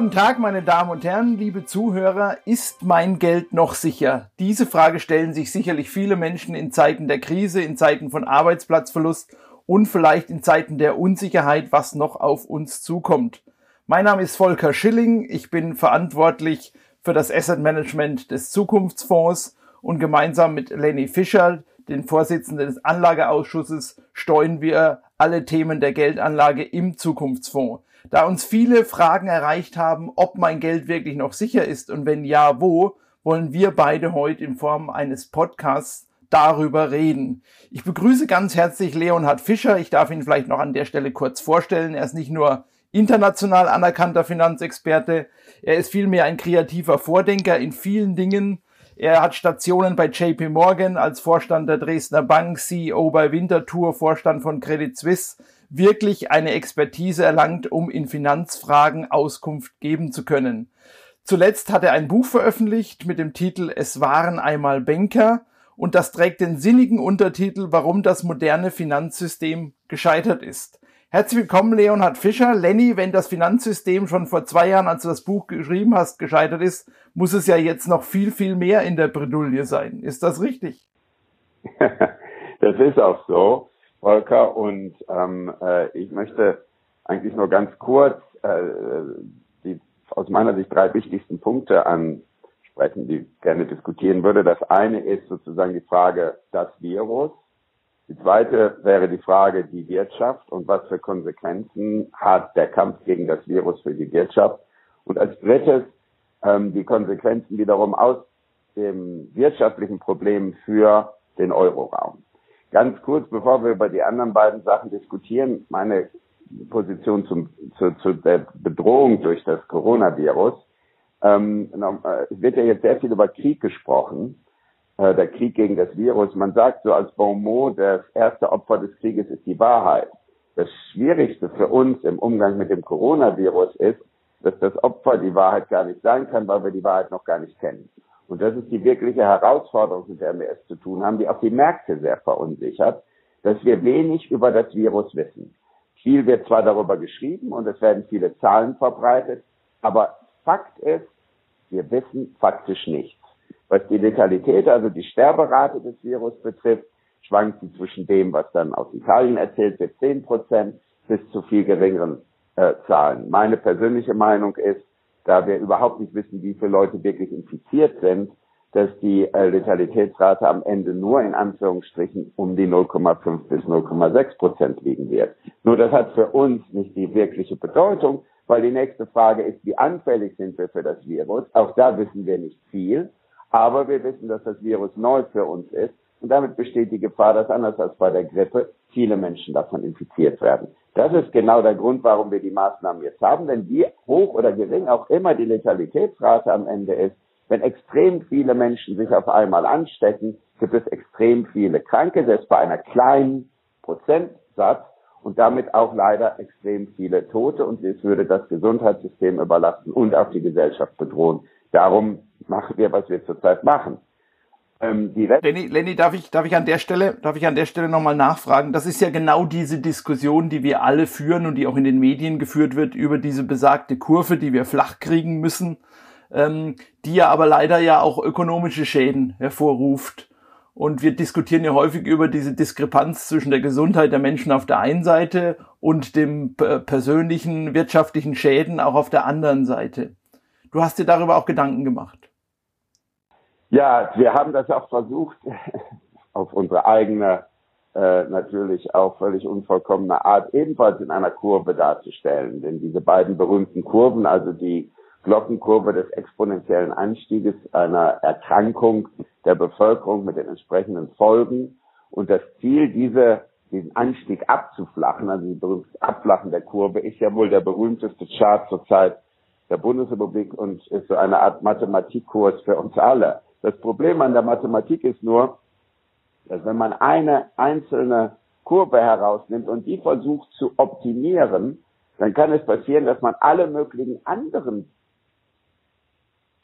Guten Tag, meine Damen und Herren, liebe Zuhörer. Ist mein Geld noch sicher? Diese Frage stellen sich sicherlich viele Menschen in Zeiten der Krise, in Zeiten von Arbeitsplatzverlust und vielleicht in Zeiten der Unsicherheit, was noch auf uns zukommt. Mein Name ist Volker Schilling. Ich bin verantwortlich für das Asset Management des Zukunftsfonds und gemeinsam mit Lenny Fischer, den Vorsitzenden des Anlageausschusses, steuern wir alle Themen der Geldanlage im Zukunftsfonds. Da uns viele Fragen erreicht haben, ob mein Geld wirklich noch sicher ist und wenn ja, wo, wollen wir beide heute in Form eines Podcasts darüber reden. Ich begrüße ganz herzlich Leonhard Fischer. Ich darf ihn vielleicht noch an der Stelle kurz vorstellen. Er ist nicht nur international anerkannter Finanzexperte, er ist vielmehr ein kreativer Vordenker in vielen Dingen. Er hat Stationen bei JP Morgan als Vorstand der Dresdner Bank, CEO bei Winterthur, Vorstand von Credit Suisse, wirklich eine Expertise erlangt, um in Finanzfragen Auskunft geben zu können. Zuletzt hat er ein Buch veröffentlicht mit dem Titel Es waren einmal Banker und das trägt den sinnigen Untertitel Warum das moderne Finanzsystem gescheitert ist. Herzlich willkommen, Leonhard Fischer. Lenny, wenn das Finanzsystem schon vor zwei Jahren, als du das Buch geschrieben hast, gescheitert ist, muss es ja jetzt noch viel, viel mehr in der Bredouille sein. Ist das richtig? das ist auch so, Volker. Und ähm, äh, ich möchte eigentlich nur ganz kurz äh, die aus meiner Sicht drei wichtigsten Punkte ansprechen, die ich gerne diskutieren würde. Das eine ist sozusagen die Frage, das Virus die zweite wäre die Frage, die Wirtschaft und was für Konsequenzen hat der Kampf gegen das Virus für die Wirtschaft. Und als drittes ähm, die Konsequenzen wiederum aus dem wirtschaftlichen Problem für den Euroraum. Ganz kurz, bevor wir über die anderen beiden Sachen diskutieren, meine Position zum, zu, zu der Bedrohung durch das Coronavirus. Ähm, es wird ja jetzt sehr viel über Krieg gesprochen. Äh, der Krieg gegen das Virus. Man sagt so als Bon mot, das erste Opfer des Krieges ist die Wahrheit. Das Schwierigste für uns im Umgang mit dem Coronavirus ist, dass das Opfer die Wahrheit gar nicht sein kann, weil wir die Wahrheit noch gar nicht kennen. Und das ist die wirkliche Herausforderung, mit der wir es zu tun haben, die auch die Märkte sehr verunsichert, dass wir wenig über das Virus wissen. Viel wird zwar darüber geschrieben und es werden viele Zahlen verbreitet, aber Fakt ist, wir wissen faktisch nichts. Was die Letalität, also die Sterberate des Virus betrifft, schwankt sie zwischen dem, was dann aus Italien erzählt wird, 10 Prozent, bis zu viel geringeren äh, Zahlen. Meine persönliche Meinung ist, da wir überhaupt nicht wissen, wie viele Leute wirklich infiziert sind, dass die äh, Letalitätsrate am Ende nur in Anführungsstrichen um die 0,5 bis 0,6 Prozent liegen wird. Nur das hat für uns nicht die wirkliche Bedeutung, weil die nächste Frage ist, wie anfällig sind wir für das Virus? Auch da wissen wir nicht viel. Aber wir wissen, dass das Virus neu für uns ist und damit besteht die Gefahr, dass anders als bei der Grippe viele Menschen davon infiziert werden. Das ist genau der Grund, warum wir die Maßnahmen jetzt haben, denn wie hoch oder gering auch immer die Letalitätsrate am Ende ist, wenn extrem viele Menschen sich auf einmal anstecken, gibt es extrem viele Kranke, selbst bei einer kleinen Prozentsatz und damit auch leider extrem viele Tote und es würde das Gesundheitssystem überlasten und auch die Gesellschaft bedrohen. Darum machen wir, was wir zurzeit machen. Ähm, Lenny, Lenny, darf ich, darf ich an der Stelle, darf ich an der Stelle nochmal nachfragen? Das ist ja genau diese Diskussion, die wir alle führen und die auch in den Medien geführt wird über diese besagte Kurve, die wir flach kriegen müssen, ähm, die ja aber leider ja auch ökonomische Schäden hervorruft. Und wir diskutieren ja häufig über diese Diskrepanz zwischen der Gesundheit der Menschen auf der einen Seite und dem persönlichen wirtschaftlichen Schäden auch auf der anderen Seite. Du hast dir darüber auch Gedanken gemacht. Ja, wir haben das auch versucht, auf unsere eigene, äh, natürlich auch völlig unvollkommene Art, ebenfalls in einer Kurve darzustellen. Denn diese beiden berühmten Kurven, also die Glockenkurve des exponentiellen Anstieges einer Erkrankung der Bevölkerung mit den entsprechenden Folgen und das Ziel, diese, diesen Anstieg abzuflachen, also die berühmte Abflachen der Kurve, ist ja wohl der berühmteste Chart zurzeit der Bundesrepublik und ist so eine Art Mathematikkurs für uns alle. Das Problem an der Mathematik ist nur, dass wenn man eine einzelne Kurve herausnimmt und die versucht zu optimieren, dann kann es passieren, dass man alle möglichen anderen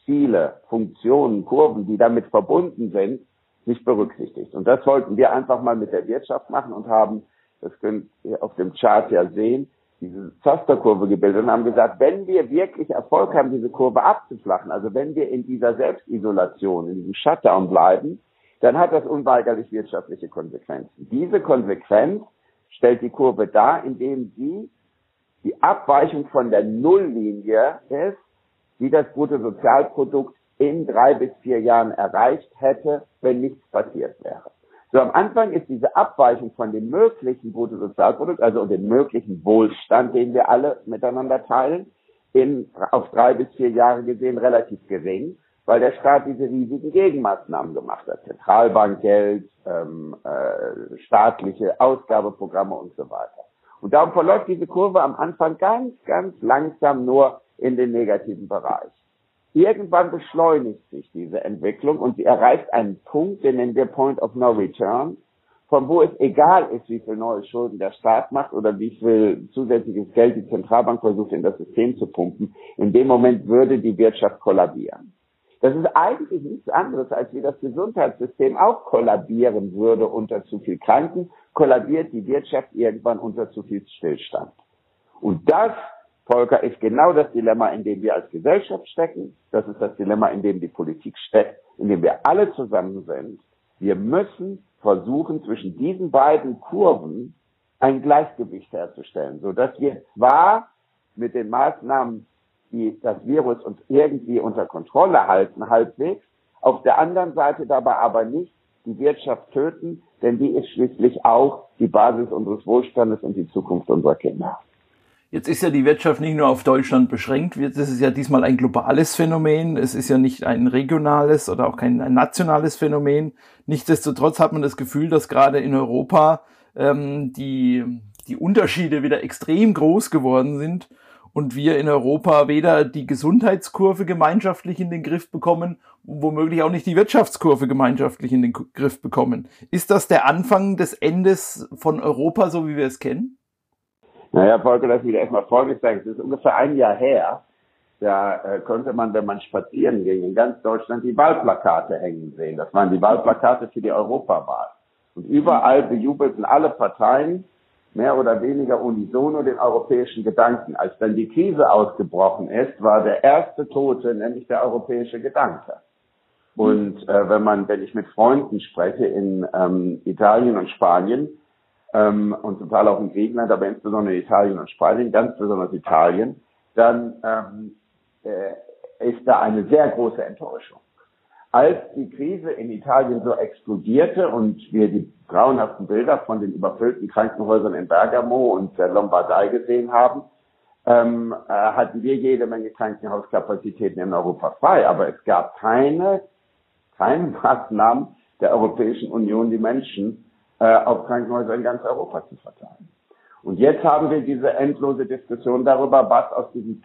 Ziele, Funktionen, Kurven, die damit verbunden sind, nicht berücksichtigt. Und das wollten wir einfach mal mit der Wirtschaft machen und haben, das könnt ihr auf dem Chart ja sehen, diese Zosterkurve gebildet und haben gesagt, wenn wir wirklich Erfolg haben, diese Kurve abzuflachen, also wenn wir in dieser Selbstisolation, in diesem Shutdown bleiben, dann hat das unweigerlich wirtschaftliche Konsequenzen. Diese Konsequenz stellt die Kurve dar, indem sie die Abweichung von der Nulllinie ist, die das Bruttosozialprodukt in drei bis vier Jahren erreicht hätte, wenn nichts passiert wäre. So am Anfang ist diese Abweichung von dem möglichen Bruttosozialprodukt, also dem möglichen Wohlstand, den wir alle miteinander teilen, in, auf drei bis vier Jahre gesehen relativ gering, weil der Staat diese riesigen Gegenmaßnahmen gemacht hat. Zentralbankgeld, ähm, äh, staatliche Ausgabeprogramme und so weiter. Und darum verläuft diese Kurve am Anfang ganz, ganz langsam nur in den negativen Bereich. Irgendwann beschleunigt sich diese Entwicklung und sie erreicht einen Punkt, den nennen wir Point of No Return, von wo es egal ist, wie viel neue Schulden der Staat macht oder wie viel zusätzliches Geld die Zentralbank versucht in das System zu pumpen. In dem Moment würde die Wirtschaft kollabieren. Das ist eigentlich nichts anderes, als wie das Gesundheitssystem auch kollabieren würde unter zu viel Kranken, kollabiert die Wirtschaft irgendwann unter zu viel Stillstand. Und das Volker, ist genau das Dilemma, in dem wir als Gesellschaft stecken. Das ist das Dilemma, in dem die Politik steckt, in dem wir alle zusammen sind. Wir müssen versuchen, zwischen diesen beiden Kurven ein Gleichgewicht herzustellen, so dass wir zwar mit den Maßnahmen, die das Virus uns irgendwie unter Kontrolle halten, halbwegs, auf der anderen Seite dabei aber nicht die Wirtschaft töten, denn die ist schließlich auch die Basis unseres Wohlstandes und die Zukunft unserer Kinder. Jetzt ist ja die Wirtschaft nicht nur auf Deutschland beschränkt. Das ist ja diesmal ein globales Phänomen. Es ist ja nicht ein regionales oder auch kein nationales Phänomen. Nichtsdestotrotz hat man das Gefühl, dass gerade in Europa ähm, die, die Unterschiede wieder extrem groß geworden sind und wir in Europa weder die Gesundheitskurve gemeinschaftlich in den Griff bekommen, womöglich auch nicht die Wirtschaftskurve gemeinschaftlich in den Griff bekommen. Ist das der Anfang des Endes von Europa, so wie wir es kennen? Naja, Volker, lass mich erstmal Folgendes sagen. Es ist ungefähr ein Jahr her, da äh, konnte man, wenn man spazieren ging, in ganz Deutschland die Wahlplakate hängen sehen. Das waren die Wahlplakate für die Europawahl. Und überall bejubelten alle Parteien mehr oder weniger unisono den europäischen Gedanken. Als dann die Krise ausgebrochen ist, war der erste Tote nämlich der europäische Gedanke. Und äh, wenn man, wenn ich mit Freunden spreche in ähm, Italien und Spanien, ähm, und zum Teil auch in Griechenland, aber insbesondere Italien und Spanien, ganz besonders Italien, dann ähm, äh, ist da eine sehr große Enttäuschung. Als die Krise in Italien so explodierte und wir die grauenhaften Bilder von den überfüllten Krankenhäusern in Bergamo und der Lombardei gesehen haben, ähm, äh, hatten wir jede Menge Krankenhauskapazitäten in Europa frei, aber es gab keine, keine Maßnahmen der Europäischen Union, die Menschen äh, auf Krankenhäuser in ganz Europa zu verteilen. Und jetzt haben wir diese endlose Diskussion darüber, was aus diesen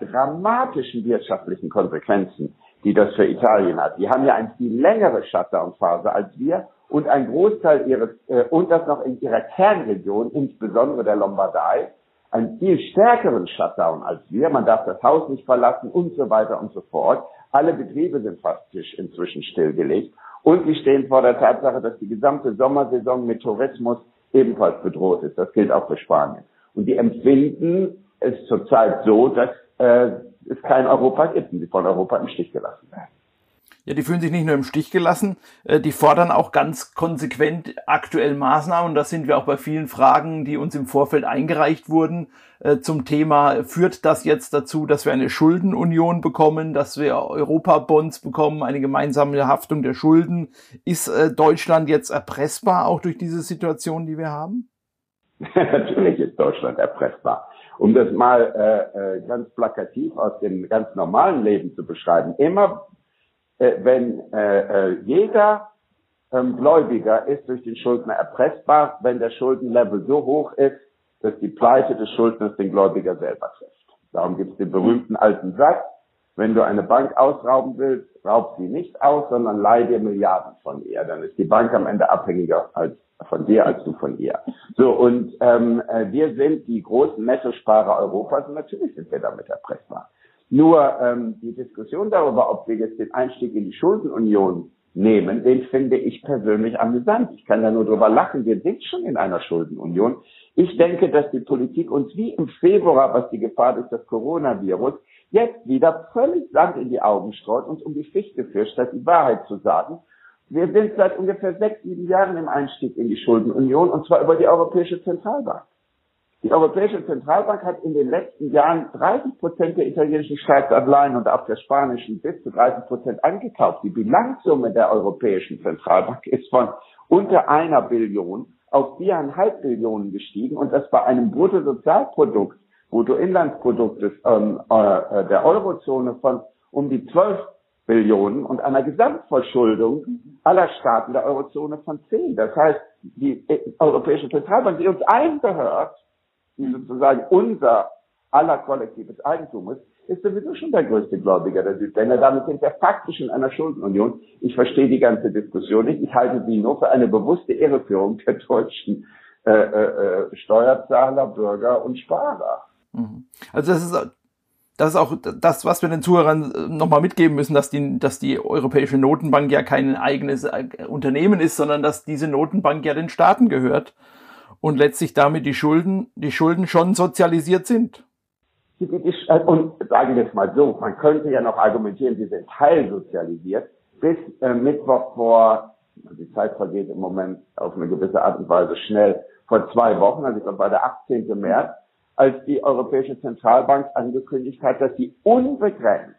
dramatischen wirtschaftlichen Konsequenzen, die das für Italien hat. Die haben ja eine viel längere Shutdown-Phase als wir und ein Großteil ihres, äh, und das noch in ihrer Kernregion, insbesondere der Lombardei, einen viel stärkeren Shutdown als wir. Man darf das Haus nicht verlassen und so weiter und so fort. Alle Betriebe sind faktisch inzwischen stillgelegt. Und sie stehen vor der Tatsache, dass die gesamte Sommersaison mit Tourismus ebenfalls bedroht ist. Das gilt auch für Spanien. Und die empfinden es zurzeit so, dass äh, es kein Europa gibt und sie von Europa im Stich gelassen werden. Ja, die fühlen sich nicht nur im Stich gelassen, äh, die fordern auch ganz konsequent aktuell Maßnahmen. Und da sind wir auch bei vielen Fragen, die uns im Vorfeld eingereicht wurden, äh, zum Thema, führt das jetzt dazu, dass wir eine Schuldenunion bekommen, dass wir Europabonds bekommen, eine gemeinsame Haftung der Schulden? Ist äh, Deutschland jetzt erpressbar, auch durch diese Situation, die wir haben? Natürlich ist Deutschland erpressbar. Um das mal äh, ganz plakativ aus dem ganz normalen Leben zu beschreiben, immer äh, wenn äh, äh, jeder ähm, Gläubiger ist durch den Schuldner erpressbar, wenn der Schuldenlevel so hoch ist, dass die Pleite des Schuldners den Gläubiger selber trifft. Darum gibt es den berühmten alten Satz, wenn du eine Bank ausrauben willst, raub sie nicht aus, sondern leih dir Milliarden von ihr. Dann ist die Bank am Ende abhängiger als von dir als du von ihr. So, und ähm, äh, wir sind die großen Nettosparer Europas und natürlich sind wir damit erpressbar. Nur ähm, die Diskussion darüber, ob wir jetzt den Einstieg in die Schuldenunion nehmen, den finde ich persönlich amüsant. Ich kann da nur drüber lachen. Wir sind schon in einer Schuldenunion. Ich denke, dass die Politik uns wie im Februar, was die Gefahr durch das Coronavirus, jetzt wieder völlig Sand in die Augen streut und um die Fichte fischt, statt die Wahrheit zu sagen. Wir sind seit ungefähr sechs, sieben Jahren im Einstieg in die Schuldenunion und zwar über die Europäische Zentralbank. Die Europäische Zentralbank hat in den letzten Jahren 30 Prozent der italienischen Staatsanleihen und auch der spanischen bis zu 30 Prozent angekauft. Die Bilanzsumme der Europäischen Zentralbank ist von unter einer Billion auf viereinhalb Billionen gestiegen und das bei einem Bruttosozialprodukt, Bruttoinlandsprodukt des, ähm, äh, der Eurozone von um die 12 Billionen und einer Gesamtverschuldung aller Staaten der Eurozone von 10. Das heißt, die Europäische Zentralbank, die uns allen gehört, die sozusagen unser aller kollektives Eigentum ist, ist sowieso schon der größte Gläubiger der Südländer. Damit sind wir faktisch in einer Schuldenunion. Ich verstehe die ganze Diskussion nicht. Ich halte sie nur für eine bewusste Irreführung der deutschen äh, äh, Steuerzahler, Bürger und Sparer. Mhm. Also das ist das ist auch das, was wir den Zuhörern äh, nochmal mitgeben müssen, dass die, dass die Europäische Notenbank ja kein eigenes äh, Unternehmen ist, sondern dass diese Notenbank ja den Staaten gehört und letztlich damit die Schulden, die Schulden schon sozialisiert sind. Und sagen wir es mal so, man könnte ja noch argumentieren, sie sind teilsozialisiert. Bis äh, Mittwoch vor, die Zeit vergeht im Moment auf eine gewisse Art und Weise schnell, vor zwei Wochen, also ich glaube, war der 18. März, als die Europäische Zentralbank angekündigt hat, dass sie unbegrenzt,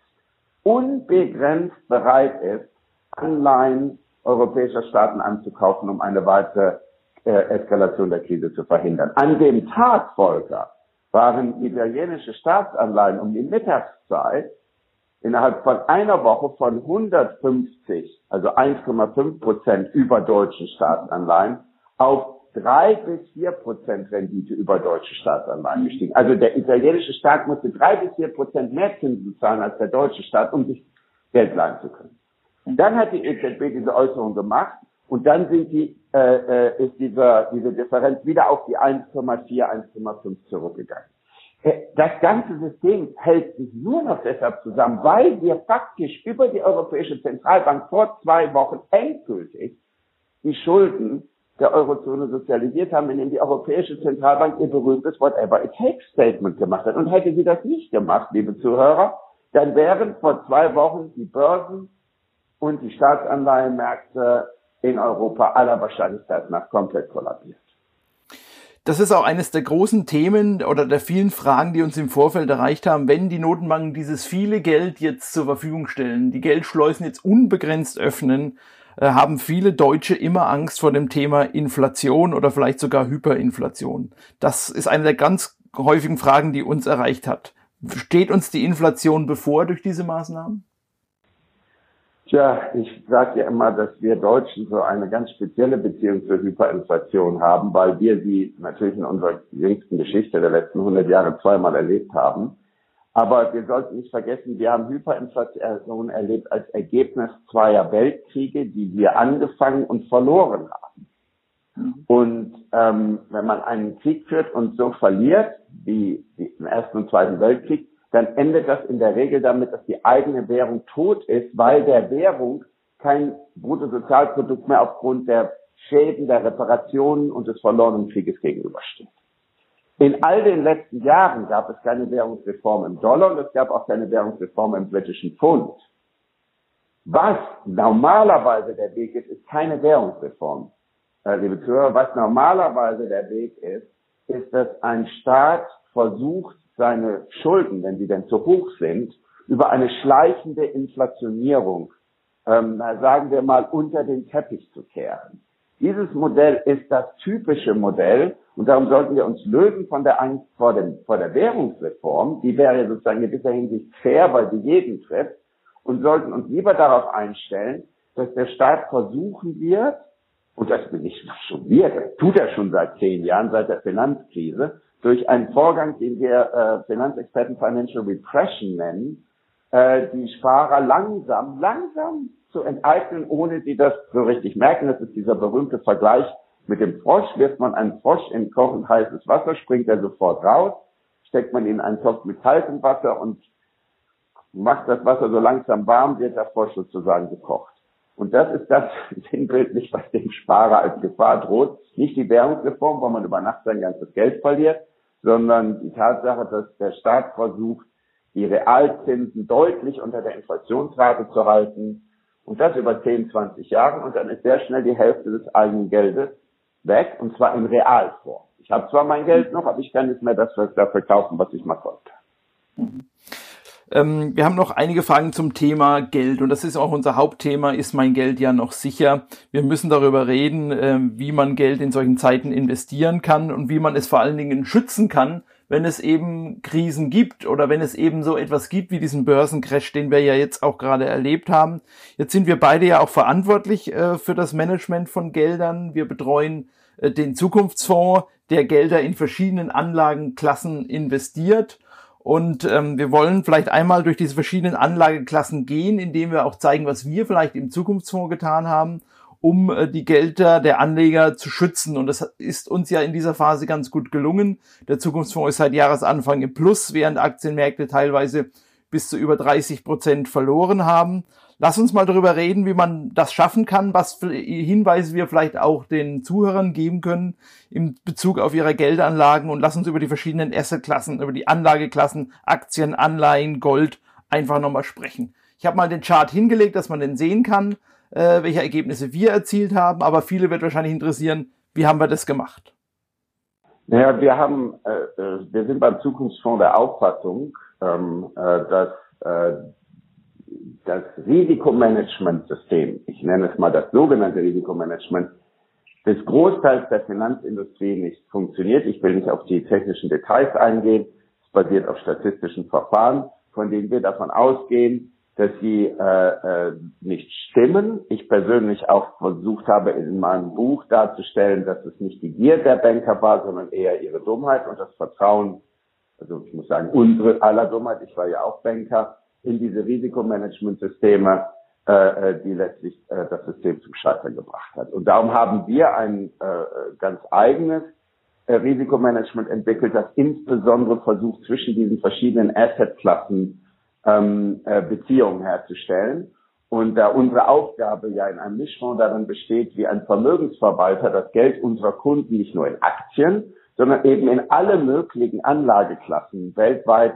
unbegrenzt bereit ist, Anleihen europäischer Staaten anzukaufen, um eine weitere äh, Eskalation der Krise zu verhindern. An dem Tag, Volker, waren italienische Staatsanleihen um die Mittagszeit innerhalb von einer Woche von 150, also 1,5 Prozent über deutschen Staatsanleihen auf drei bis vier Prozent Rendite über deutsche Staatsanleihen gestiegen. Also der italienische Staat musste drei bis vier Prozent mehr Zinsen zahlen als der deutsche Staat, um sich Geld leihen zu können. Dann hat die EZB diese Äußerung gemacht und dann sind die, äh, äh, ist diese, diese Differenz wieder auf die 1,4, 1,5 zurückgegangen. Äh, das ganze System hält sich nur noch deshalb zusammen, weil wir faktisch über die Europäische Zentralbank vor zwei Wochen endgültig die Schulden der Eurozone sozialisiert haben, indem die Europäische Zentralbank ihr berühmtes Whatever it takes Statement gemacht hat. Und hätte sie das nicht gemacht, liebe Zuhörer, dann wären vor zwei Wochen die Börsen und die Staatsanleihenmärkte in Europa aller Wahrscheinlichkeit nach komplett kollabiert. Das ist auch eines der großen Themen oder der vielen Fragen, die uns im Vorfeld erreicht haben, wenn die Notenbanken dieses viele Geld jetzt zur Verfügung stellen, die Geldschleusen jetzt unbegrenzt öffnen, äh, haben viele Deutsche immer Angst vor dem Thema Inflation oder vielleicht sogar Hyperinflation. Das ist eine der ganz häufigen Fragen, die uns erreicht hat. Steht uns die Inflation bevor durch diese Maßnahmen? Tja, ich sage ja immer, dass wir Deutschen so eine ganz spezielle Beziehung zur Hyperinflation haben, weil wir sie natürlich in unserer jüngsten Geschichte der letzten 100 Jahre zweimal erlebt haben. Aber wir sollten nicht vergessen, wir haben Hyperinflation erlebt als Ergebnis zweier Weltkriege, die wir angefangen und verloren haben. Mhm. Und ähm, wenn man einen Krieg führt und so verliert, wie, wie im Ersten und Zweiten Weltkrieg, dann endet das in der Regel damit, dass die eigene Währung tot ist, weil der Währung kein Bruttosozialprodukt mehr aufgrund der Schäden, der Reparationen und des verlorenen Krieges gegenübersteht. In all den letzten Jahren gab es keine Währungsreform im Dollar und es gab auch keine Währungsreform im britischen Pfund. Was normalerweise der Weg ist, ist keine Währungsreform. Äh, liebe Zuhörer, was normalerweise der Weg ist, ist, dass ein Staat versucht, seine Schulden, wenn sie denn zu hoch sind, über eine schleichende Inflationierung, ähm, sagen wir mal, unter den Teppich zu kehren. Dieses Modell ist das typische Modell und darum sollten wir uns lösen von der Angst vor, dem, vor der Währungsreform. Die wäre sozusagen in dieser Hinsicht fair, weil sie jeden trifft und sollten uns lieber darauf einstellen, dass der Staat versuchen wird, und das bin ich schon wir, das tut er schon seit zehn Jahren, seit der Finanzkrise, durch einen Vorgang, den wir äh, Finanzexperten Financial Repression nennen, äh, die Sparer langsam, langsam zu enteignen, ohne sie das so richtig merken. Das ist dieser berühmte Vergleich mit dem Frosch. Wirft man einen Frosch in kochend heißes Wasser, springt er sofort raus, steckt man ihn in einen Topf mit kaltem Wasser und macht das Wasser so langsam warm, wird der Frosch sozusagen gekocht. Und das ist das sinnbildlich, was dem Sparer als Gefahr droht. Nicht die Währungsreform, wo man über Nacht sein ganzes Geld verliert, sondern die Tatsache, dass der Staat versucht, die Realzinsen deutlich unter der Inflationsrate zu halten und das über 10, 20 Jahre und dann ist sehr schnell die Hälfte des eigenen Geldes weg und zwar in Realform. Ich habe zwar mein Geld noch, aber ich kann nicht mehr das dafür kaufen, was ich mal konnte. Ähm, wir haben noch einige Fragen zum Thema Geld und das ist auch unser Hauptthema. Ist mein Geld ja noch sicher? Wir müssen darüber reden, äh, wie man Geld in solchen Zeiten investieren kann und wie man es vor allen Dingen schützen kann, wenn es eben Krisen gibt oder wenn es eben so etwas gibt wie diesen Börsencrash, den wir ja jetzt auch gerade erlebt haben. Jetzt sind wir beide ja auch verantwortlich äh, für das Management von Geldern. Wir betreuen äh, den Zukunftsfonds, der Gelder in verschiedenen Anlagenklassen investiert und ähm, wir wollen vielleicht einmal durch diese verschiedenen Anlageklassen gehen, indem wir auch zeigen, was wir vielleicht im Zukunftsfonds getan haben, um äh, die Gelder der Anleger zu schützen. Und das ist uns ja in dieser Phase ganz gut gelungen. Der Zukunftsfonds ist seit Jahresanfang im Plus, während Aktienmärkte teilweise bis zu über 30 Prozent verloren haben. Lass uns mal darüber reden, wie man das schaffen kann, was Hinweise wir vielleicht auch den Zuhörern geben können in Bezug auf ihre Geldanlagen und lass uns über die verschiedenen Assetklassen, über die Anlageklassen, Aktien, Anleihen, Gold einfach nochmal sprechen. Ich habe mal den Chart hingelegt, dass man den sehen kann, äh, welche Ergebnisse wir erzielt haben, aber viele wird wahrscheinlich interessieren, wie haben wir das gemacht? Naja, wir haben, äh, äh wir sind beim Zukunftsfonds der Auffassung, ähm, äh, dass äh, das Risikomanagementsystem, ich nenne es mal das sogenannte Risikomanagement, des Großteils der Finanzindustrie nicht funktioniert. Ich will nicht auf die technischen Details eingehen. Es basiert auf statistischen Verfahren, von denen wir davon ausgehen, dass sie äh, äh, nicht stimmen. Ich persönlich auch versucht habe, in meinem Buch darzustellen, dass es nicht die Gier der Banker war, sondern eher ihre Dummheit und das Vertrauen, also ich muss sagen, unsere aller Dummheit, ich war ja auch Banker, in diese Risikomanagementsysteme, äh, äh, die letztlich äh, das System zum Scheitern gebracht hat. Und darum haben wir ein äh, ganz eigenes äh, Risikomanagement entwickelt, das insbesondere versucht, zwischen diesen verschiedenen Assetklassen ähm, äh, Beziehungen herzustellen. Und da unsere Aufgabe ja in einem Mischfonds darin besteht, wie ein Vermögensverwalter das Geld unserer Kunden nicht nur in Aktien, sondern eben in alle möglichen Anlageklassen weltweit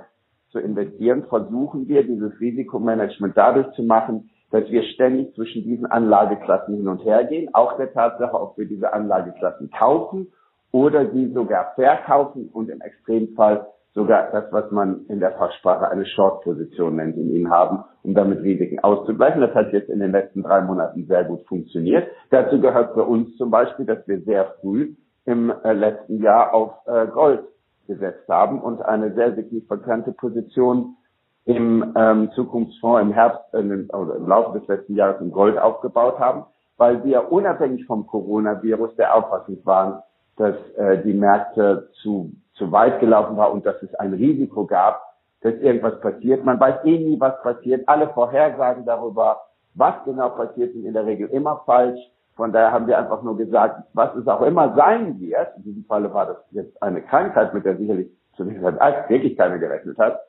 zu investieren, versuchen wir dieses Risikomanagement dadurch zu machen, dass wir ständig zwischen diesen Anlageklassen hin und her gehen, auch der Tatsache, ob wir diese Anlageklassen kaufen oder sie sogar verkaufen und im Extremfall sogar das, was man in der Fachsprache eine Short-Position nennt, in ihnen haben, um damit Risiken auszugleichen. Das hat jetzt in den letzten drei Monaten sehr gut funktioniert. Dazu gehört für uns zum Beispiel, dass wir sehr früh im äh, letzten Jahr auf äh, Gold gesetzt haben und eine sehr signifikante Position im ähm, Zukunftsfonds im Herbst, äh, oder im Laufe des letzten Jahres im Gold aufgebaut haben, weil wir unabhängig vom Coronavirus der Auffassung waren, dass äh, die Märkte zu, zu weit gelaufen waren und dass es ein Risiko gab, dass irgendwas passiert. Man weiß eh nie, was passiert. Alle Vorhersagen darüber, was genau passiert, sind in der Regel immer falsch. Von daher haben wir einfach nur gesagt, was es auch immer sein wird, in diesem Falle war das jetzt eine Krankheit, mit der sicherlich zunächst wirklich keiner gerechnet hat,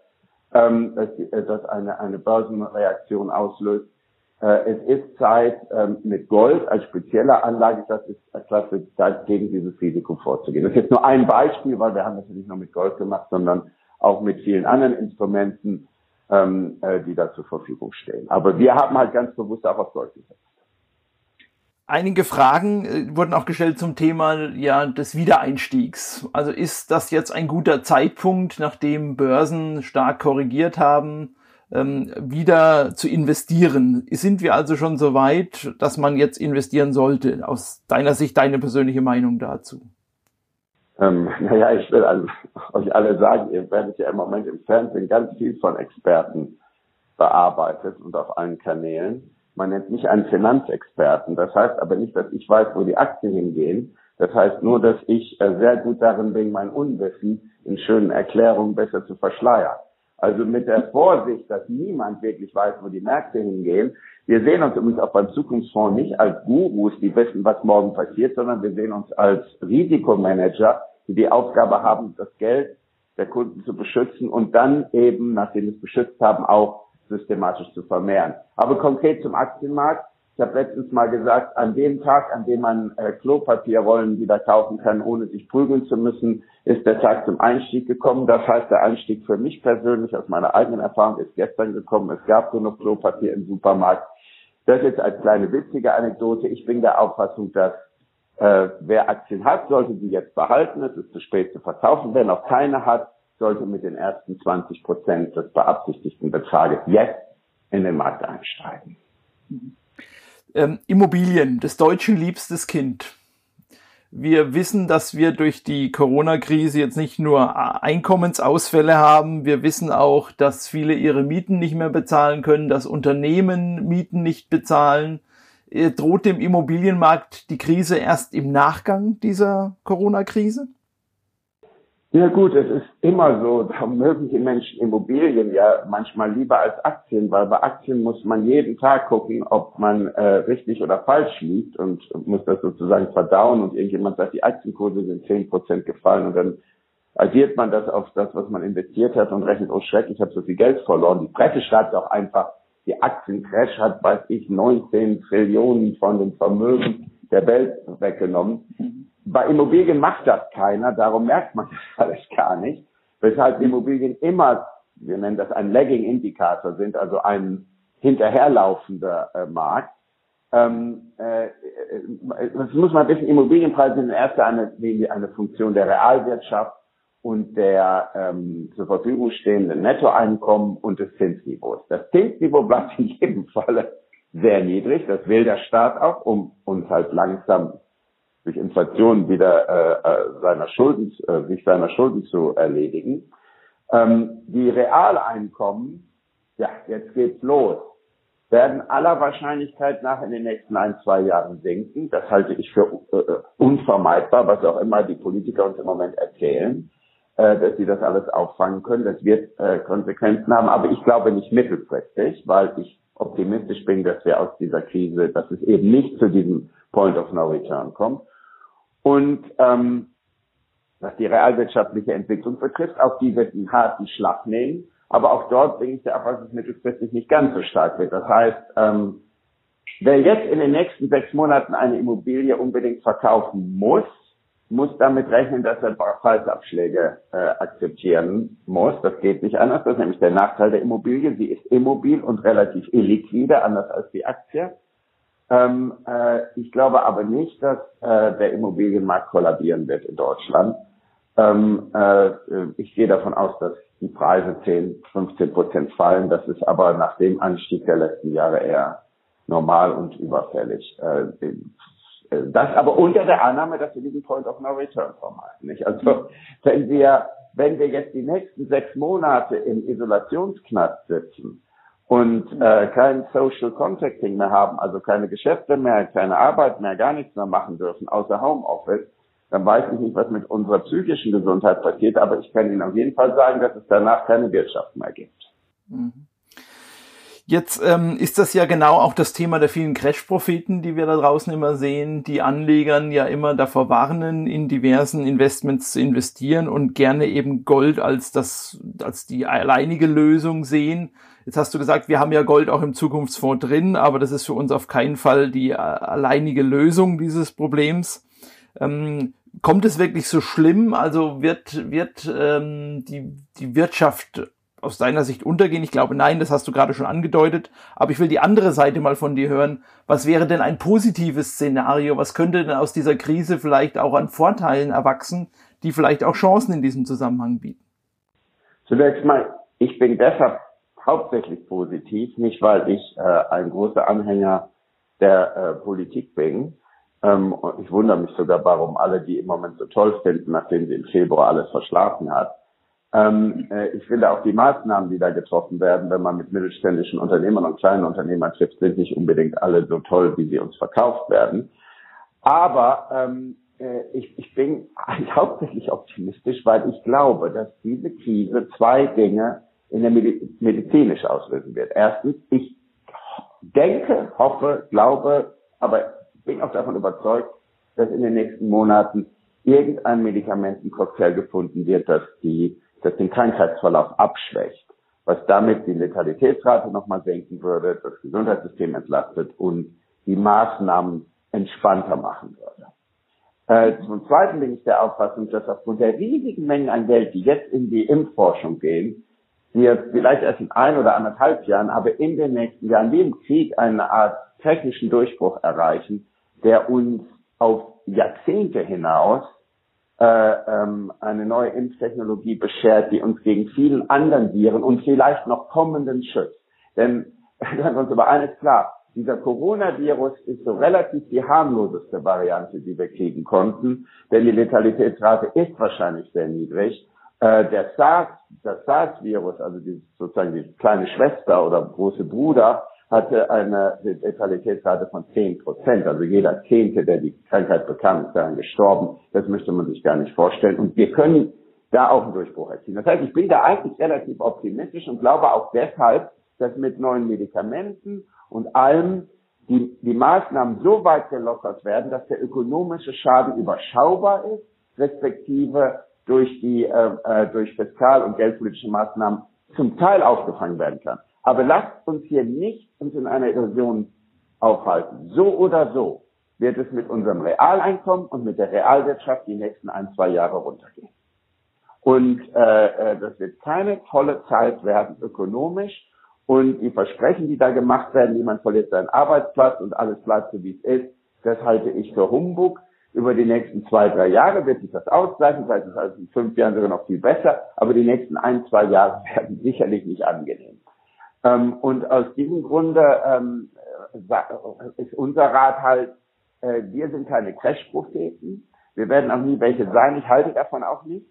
ähm, dass, äh, dass eine, eine Börsenreaktion auslöst. Äh, es ist Zeit, ähm, mit Gold als spezieller Anlageklasse gegen dieses Risiko vorzugehen. Das ist jetzt nur ein Beispiel, weil wir haben das nicht nur mit Gold gemacht, sondern auch mit vielen anderen Instrumenten, ähm, äh, die da zur Verfügung stehen. Aber wir haben halt ganz bewusst auch auf Gold gesetzt. Einige Fragen äh, wurden auch gestellt zum Thema ja des Wiedereinstiegs. Also ist das jetzt ein guter Zeitpunkt, nachdem Börsen stark korrigiert haben, ähm, wieder zu investieren? Sind wir also schon so weit, dass man jetzt investieren sollte? Aus deiner Sicht deine persönliche Meinung dazu? Ähm, naja, ich will also euch alle sagen, ihr werdet ja im Moment im Fernsehen ganz viel von Experten bearbeitet und auf allen Kanälen. Man nennt mich einen Finanzexperten. Das heißt aber nicht, dass ich weiß, wo die Aktien hingehen. Das heißt nur, dass ich äh, sehr gut darin bin, mein Unwissen in schönen Erklärungen besser zu verschleiern. Also mit der Vorsicht, dass niemand wirklich weiß, wo die Märkte hingehen. Wir sehen uns übrigens auch beim Zukunftsfonds nicht als Gurus, die wissen, was morgen passiert, sondern wir sehen uns als Risikomanager, die die Aufgabe haben, das Geld der Kunden zu beschützen und dann eben, nachdem sie es beschützt haben, auch systematisch zu vermehren. Aber konkret zum Aktienmarkt. Ich habe letztens mal gesagt, an dem Tag, an dem man äh, Klopapierrollen wieder kaufen kann, ohne sich prügeln zu müssen, ist der Tag zum Einstieg gekommen. Das heißt, der Einstieg für mich persönlich aus meiner eigenen Erfahrung ist gestern gekommen. Es gab genug Klopapier im Supermarkt. Das jetzt als kleine witzige Anekdote. Ich bin der Auffassung, dass äh, wer Aktien hat, sollte sie jetzt behalten. Es ist zu spät zu verkaufen. Wer noch keine hat, sollte mit den ersten 20 Prozent des beabsichtigten Betrages jetzt in den Markt einsteigen. Ähm, Immobilien, des Deutschen liebstes Kind. Wir wissen, dass wir durch die Corona-Krise jetzt nicht nur Einkommensausfälle haben, wir wissen auch, dass viele ihre Mieten nicht mehr bezahlen können, dass Unternehmen Mieten nicht bezahlen. Äh, droht dem Immobilienmarkt die Krise erst im Nachgang dieser Corona-Krise? Ja gut, es ist immer so, da mögen die Menschen Immobilien ja manchmal lieber als Aktien, weil bei Aktien muss man jeden Tag gucken, ob man äh, richtig oder falsch liegt und muss das sozusagen verdauen und irgendjemand sagt, die Aktienkurse sind zehn Prozent gefallen und dann addiert man das auf das, was man investiert hat und rechnet, oh Schreck, ich habe so viel Geld verloren. Die Presse schreibt auch einfach, die Aktiencrash hat, weiß ich, 19 Trillionen von dem Vermögen der Welt weggenommen. Bei Immobilien macht das keiner, darum merkt man das alles gar nicht. Weshalb Immobilien immer, wir nennen das ein Lagging-Indikator sind, also ein hinterherlaufender äh, Markt. Ähm, äh, das muss man wissen, Immobilienpreise sind in erster Linie eine Funktion der Realwirtschaft und der ähm, zur Verfügung stehenden Nettoeinkommen und des Zinsniveaus. Das Zinsniveau bleibt in jedem Falle sehr niedrig. Das will der Staat auch, um uns halt langsam durch Inflation wieder äh, äh, seiner Schulden, äh, sich seiner Schulden zu erledigen. Ähm, die Realeinkommen, ja, jetzt geht's los, werden aller Wahrscheinlichkeit nach in den nächsten ein, zwei Jahren sinken. Das halte ich für äh, unvermeidbar, was auch immer die Politiker uns im Moment erzählen, äh, dass sie das alles auffangen können. Das wird äh, Konsequenzen haben, aber ich glaube nicht mittelfristig, weil ich optimistisch bin, dass wir aus dieser Krise, dass es eben nicht zu diesem Point of No Return kommt. Und ähm, was die realwirtschaftliche Entwicklung betrifft, auch die wird einen harten Schlag nehmen. Aber auch dort denke ich der ab, dass es mittelfristig nicht ganz so stark wird. Das heißt, ähm, wer jetzt in den nächsten sechs Monaten eine Immobilie unbedingt verkaufen muss, muss damit rechnen, dass er Preisabschläge äh, akzeptieren muss. Das geht nicht anders. Das ist nämlich der Nachteil der Immobilie. Sie ist immobil und relativ illiquide, anders als die Aktie. Ähm, äh, ich glaube aber nicht, dass äh, der Immobilienmarkt kollabieren wird in Deutschland. Ähm, äh, ich gehe davon aus, dass die Preise 10, 15 Prozent fallen. Das ist aber nach dem Anstieg der letzten Jahre eher normal und überfällig. Äh, das aber unter der Annahme, dass wir diesen Point of No Return vermeiden. Nicht? Also wenn wir, wenn wir jetzt die nächsten sechs Monate im Isolationsknast sitzen, und äh, kein Social Contacting mehr haben, also keine Geschäfte mehr, keine Arbeit mehr, gar nichts mehr machen dürfen, außer Homeoffice, dann weiß ich nicht, was mit unserer psychischen Gesundheit passiert, aber ich kann Ihnen auf jeden Fall sagen, dass es danach keine Wirtschaft mehr gibt. Mhm. Jetzt ähm, ist das ja genau auch das Thema der vielen Crash-Propheten, die wir da draußen immer sehen, die Anlegern ja immer davor warnen, in diversen Investments zu investieren und gerne eben Gold als das, als die alleinige Lösung sehen. Jetzt hast du gesagt, wir haben ja Gold auch im Zukunftsfonds drin, aber das ist für uns auf keinen Fall die äh, alleinige Lösung dieses Problems. Ähm, kommt es wirklich so schlimm? Also wird, wird ähm, die, die Wirtschaft aus deiner Sicht untergehen? Ich glaube, nein, das hast du gerade schon angedeutet. Aber ich will die andere Seite mal von dir hören. Was wäre denn ein positives Szenario? Was könnte denn aus dieser Krise vielleicht auch an Vorteilen erwachsen, die vielleicht auch Chancen in diesem Zusammenhang bieten? Zunächst mal, ich bin deshalb hauptsächlich positiv, nicht weil ich äh, ein großer Anhänger der äh, Politik bin. Ähm, ich wundere mich sogar, warum alle die im Moment so toll finden, nachdem sie im Februar alles verschlafen hat. Ähm, äh, ich finde auch die Maßnahmen, die da getroffen werden, wenn man mit mittelständischen Unternehmern und kleinen Unternehmern trifft, sind nicht unbedingt alle so toll, wie sie uns verkauft werden. Aber ähm, äh, ich, ich bin hauptsächlich optimistisch, weil ich glaube, dass diese Krise zwei Dinge in der medizinisch auslösen wird. Erstens, ich denke, hoffe, glaube, aber bin auch davon überzeugt, dass in den nächsten Monaten irgendein Medikamentencocktail gefunden wird, das die das den Krankheitsverlauf abschwächt, was damit die Letalitätsrate nochmal senken würde, das Gesundheitssystem entlastet und die Maßnahmen entspannter machen würde. Äh, zum Zweiten bin ich der Auffassung, dass aufgrund der riesigen Mengen an Geld, die jetzt in die Impfforschung gehen, wir vielleicht erst in ein oder anderthalb Jahren, aber in den nächsten Jahren wie im Krieg eine Art technischen Durchbruch erreichen, der uns auf Jahrzehnte hinaus äh, ähm, eine neue Impftechnologie beschert, die uns gegen vielen anderen Viren und vielleicht noch kommenden schützt. Denn wir uns über eines klar, dieser Coronavirus ist so relativ die harmloseste Variante, die wir kriegen konnten, denn die Letalitätsrate ist wahrscheinlich sehr niedrig. Äh, der SARS, das SARS-Virus, also die, sozusagen die kleine Schwester oder große Bruder, hatte eine Letalitätsrate von 10 Prozent. Also jeder Zehnte, der die Krankheit bekam, ist daran gestorben. Das möchte man sich gar nicht vorstellen. Und wir können da auch einen Durchbruch erzielen. Das heißt, ich bin da eigentlich relativ optimistisch und glaube auch deshalb, dass mit neuen Medikamenten und allem die, die Maßnahmen so weit gelockert werden, dass der ökonomische Schaden überschaubar ist, respektive durch die äh, äh durch fiskal- und geldpolitische Maßnahmen zum Teil aufgefangen werden kann. Aber lasst uns hier nicht uns in einer Illusion aufhalten. So oder so wird es mit unserem Realeinkommen und mit der Realwirtschaft die nächsten ein, zwei Jahre runtergehen. Und äh, äh, das wird keine tolle Zeit werden ökonomisch. Und die Versprechen, die da gemacht werden, niemand verliert seinen Arbeitsplatz und alles bleibt so, wie es ist, das halte ich für Humbug. Über die nächsten zwei, drei Jahre wird sich das ausgleichen, vielleicht ist es also in fünf Jahren sogar noch viel besser, aber die nächsten ein, zwei Jahre werden sicherlich nicht angenehm. Ähm, und aus diesem Grunde ähm, ist unser Rat halt, äh, wir sind keine Crash-Propheten, wir werden auch nie welche sein, ich halte davon auch nicht,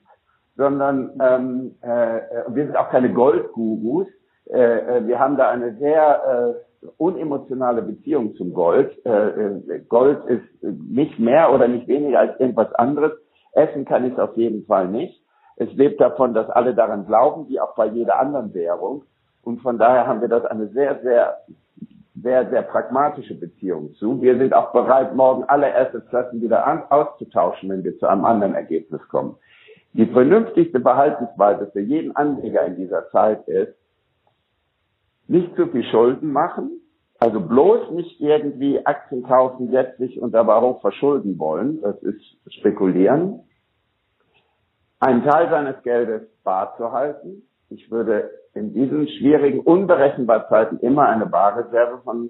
sondern ähm, äh, wir sind auch keine Goldgurus. Äh, äh, wir haben da eine sehr äh, unemotionale Beziehung zum Gold. Äh, äh, Gold ist nicht mehr oder nicht weniger als irgendwas anderes. Essen kann ich es auf jeden Fall nicht. Es lebt davon, dass alle daran glauben, wie auch bei jeder anderen Währung. Und von daher haben wir das eine sehr, sehr, sehr, sehr pragmatische Beziehung zu. Wir sind auch bereit, morgen alle Assetklassen wieder an, auszutauschen, wenn wir zu einem anderen Ergebnis kommen. Die vernünftigste Verhaltensweise für jeden Anleger in dieser Zeit ist, nicht zu viel Schulden machen, also bloß nicht irgendwie Aktien kaufen jetzt sich und aber auch verschulden wollen, das ist spekulieren, einen Teil seines Geldes bar zu halten. Ich würde in diesen schwierigen, unberechenbaren Zeiten immer eine Barreserve von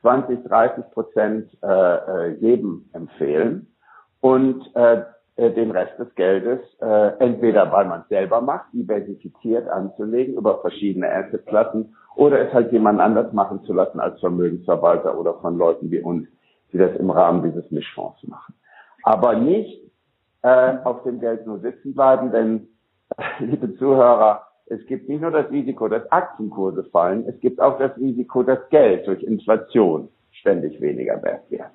20, 30 Prozent äh, äh, jedem empfehlen und äh, äh, den Rest des Geldes äh, entweder weil man es selber macht, diversifiziert anzulegen über verschiedene Assetklassen oder es halt jemand anders machen zu lassen als Vermögensverwalter oder von Leuten wie uns, die das im Rahmen dieses Mischfonds machen. Aber nicht äh, auf dem Geld nur sitzen bleiben, denn, liebe Zuhörer, es gibt nicht nur das Risiko, dass Aktienkurse fallen, es gibt auch das Risiko, dass Geld durch Inflation ständig weniger wert wird.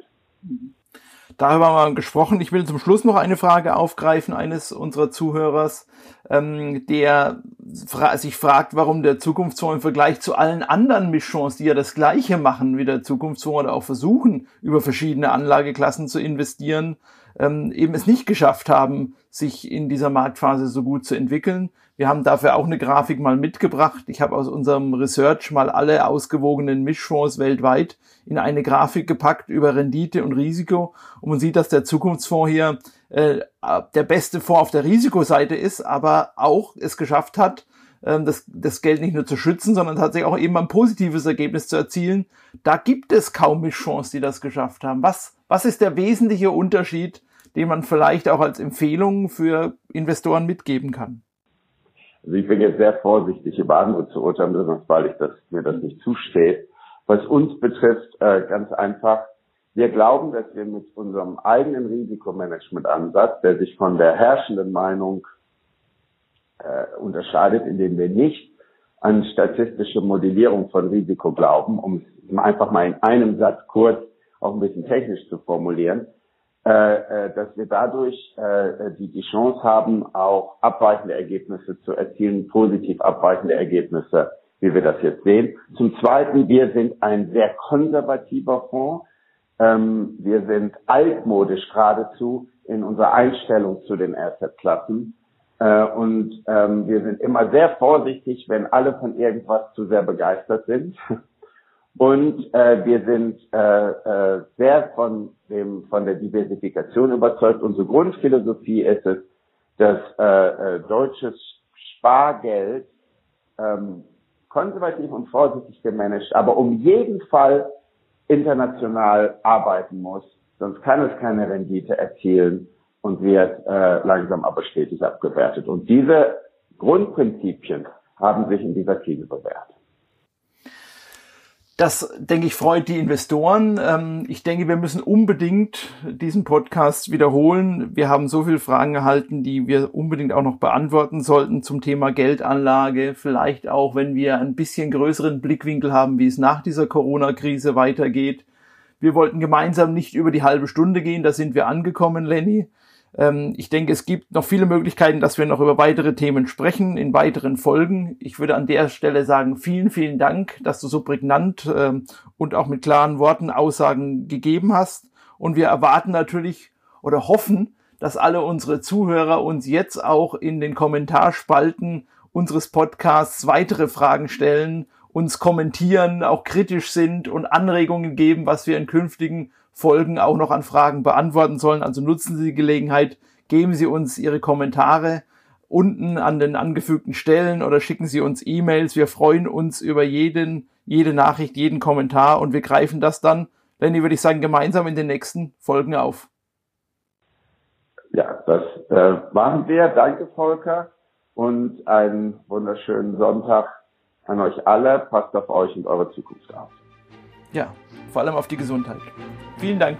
Darüber haben wir gesprochen. Ich will zum Schluss noch eine Frage aufgreifen eines unserer Zuhörers, ähm, der fra sich fragt, warum der Zukunftsfonds im Vergleich zu allen anderen Mischfonds, die ja das Gleiche machen wie der Zukunftsfonds oder auch versuchen, über verschiedene Anlageklassen zu investieren, ähm, eben es nicht geschafft haben, sich in dieser Marktphase so gut zu entwickeln. Wir haben dafür auch eine Grafik mal mitgebracht. Ich habe aus unserem Research mal alle ausgewogenen Mischfonds weltweit in eine Grafik gepackt über Rendite und Risiko. Und man sieht, dass der Zukunftsfonds hier äh, der beste Fonds auf der Risikoseite ist, aber auch es geschafft hat, äh, das, das Geld nicht nur zu schützen, sondern tatsächlich auch eben ein positives Ergebnis zu erzielen. Da gibt es kaum Mischfonds, die das geschafft haben. Was, was ist der wesentliche Unterschied, den man vielleicht auch als Empfehlung für Investoren mitgeben kann? Also ich bin jetzt sehr vorsichtig, über andere zu urteilen, weil ich das, mir das nicht zusteht. Was uns betrifft, äh, ganz einfach, wir glauben, dass wir mit unserem eigenen Risikomanagementansatz, der sich von der herrschenden Meinung äh, unterscheidet, indem wir nicht an statistische Modellierung von Risiko glauben, um es einfach mal in einem Satz kurz auch ein bisschen technisch zu formulieren, dass wir dadurch äh, die, die Chance haben, auch abweichende Ergebnisse zu erzielen, positiv abweichende Ergebnisse, wie wir das jetzt sehen. Zum Zweiten, wir sind ein sehr konservativer Fonds. Ähm, wir sind altmodisch geradezu in unserer Einstellung zu den Assetklassen. Äh, und ähm, wir sind immer sehr vorsichtig, wenn alle von irgendwas zu sehr begeistert sind. Und äh, wir sind äh, äh, sehr von, dem, von der Diversifikation überzeugt. Unsere Grundphilosophie ist es, dass äh, äh, deutsches Spargeld ähm, konservativ und vorsichtig gemanagt, aber um jeden Fall international arbeiten muss, sonst kann es keine Rendite erzielen und wird äh, langsam aber stetig abgewertet. Und diese Grundprinzipien haben sich in dieser Krise bewährt. Das, denke ich, freut die Investoren. Ähm, ich denke, wir müssen unbedingt diesen Podcast wiederholen. Wir haben so viele Fragen erhalten, die wir unbedingt auch noch beantworten sollten zum Thema Geldanlage. Vielleicht auch, wenn wir ein bisschen größeren Blickwinkel haben, wie es nach dieser Corona-Krise weitergeht. Wir wollten gemeinsam nicht über die halbe Stunde gehen. Da sind wir angekommen, Lenny. Ähm, ich denke, es gibt noch viele Möglichkeiten, dass wir noch über weitere Themen sprechen in weiteren Folgen. Ich würde an der Stelle sagen, vielen, vielen Dank, dass du so prägnant ähm, und auch mit klaren Worten Aussagen gegeben hast. Und wir erwarten natürlich oder hoffen, dass alle unsere Zuhörer uns jetzt auch in den Kommentarspalten unseres Podcasts weitere Fragen stellen, uns kommentieren, auch kritisch sind und Anregungen geben, was wir in künftigen Folgen auch noch an Fragen beantworten sollen. Also nutzen Sie die Gelegenheit, geben Sie uns Ihre Kommentare unten an den angefügten Stellen oder schicken Sie uns E-Mails. Wir freuen uns über jeden, jede Nachricht, jeden Kommentar und wir greifen das dann, Lenny, würde ich sagen, gemeinsam in den nächsten Folgen auf. Ja, das äh, machen wir. Danke, Volker. Und einen wunderschönen Sonntag an euch alle. Passt auf euch und eure Zukunft auf. Ja, vor allem auf die Gesundheit. Vielen Dank.